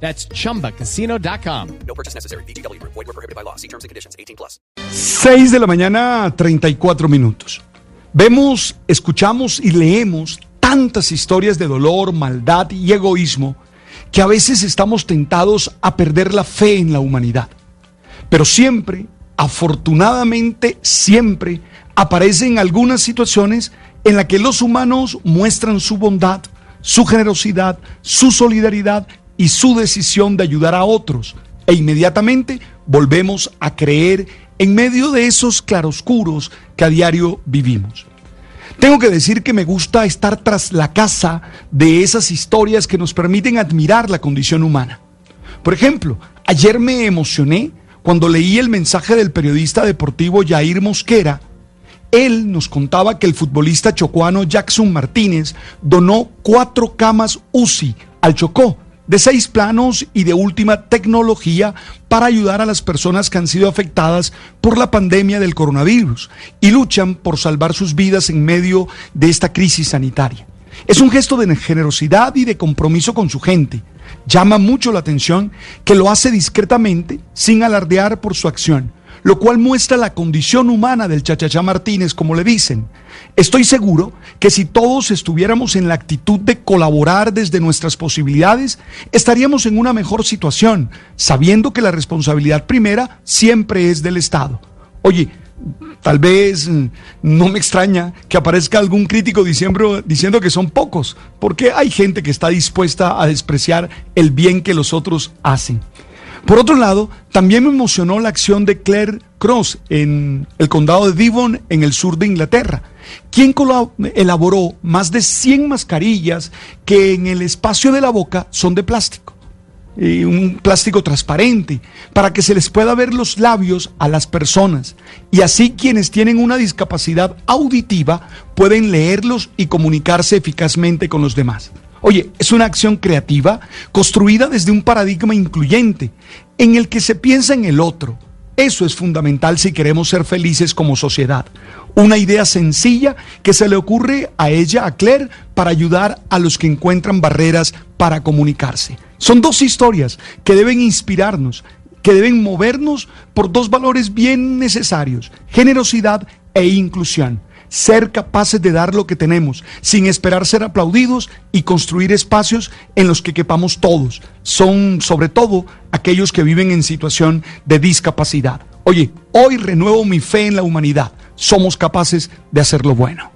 That's chumbacasino.com. No purchase necessary. BGW. Void were prohibited by law. See terms and conditions. 18 plus. 6 de la mañana, 34 minutos. Vemos, escuchamos y leemos tantas historias de dolor, maldad y egoísmo que a veces estamos tentados a perder la fe en la humanidad. Pero siempre, afortunadamente, siempre aparecen algunas situaciones en las que los humanos muestran su bondad, su generosidad, su solidaridad y su decisión de ayudar a otros. E inmediatamente volvemos a creer en medio de esos claroscuros que a diario vivimos. Tengo que decir que me gusta estar tras la casa de esas historias que nos permiten admirar la condición humana. Por ejemplo, ayer me emocioné cuando leí el mensaje del periodista deportivo Jair Mosquera. Él nos contaba que el futbolista chocuano Jackson Martínez donó cuatro camas UCI al Chocó de seis planos y de última tecnología para ayudar a las personas que han sido afectadas por la pandemia del coronavirus y luchan por salvar sus vidas en medio de esta crisis sanitaria. Es un gesto de generosidad y de compromiso con su gente. Llama mucho la atención que lo hace discretamente, sin alardear por su acción, lo cual muestra la condición humana del Chachachá Martínez, como le dicen. Estoy seguro que si todos estuviéramos en la actitud de colaborar desde nuestras posibilidades, estaríamos en una mejor situación, sabiendo que la responsabilidad primera siempre es del Estado. Oye, tal vez mm, no me extraña que aparezca algún crítico diciendo, diciendo que son pocos, porque hay gente que está dispuesta a despreciar el bien que los otros hacen. Por otro lado, también me emocionó la acción de Claire Cross en el condado de Devon, en el sur de Inglaterra, quien elaboró más de 100 mascarillas que en el espacio de la boca son de plástico. Y un plástico transparente para que se les pueda ver los labios a las personas y así quienes tienen una discapacidad auditiva pueden leerlos y comunicarse eficazmente con los demás. Oye, es una acción creativa construida desde un paradigma incluyente en el que se piensa en el otro. Eso es fundamental si queremos ser felices como sociedad. Una idea sencilla que se le ocurre a ella, a Claire, para ayudar a los que encuentran barreras para comunicarse. Son dos historias que deben inspirarnos, que deben movernos por dos valores bien necesarios, generosidad e inclusión ser capaces de dar lo que tenemos, sin esperar ser aplaudidos y construir espacios en los que quepamos todos. Son sobre todo aquellos que viven en situación de discapacidad. Oye, hoy renuevo mi fe en la humanidad. Somos capaces de hacer lo bueno.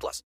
plus.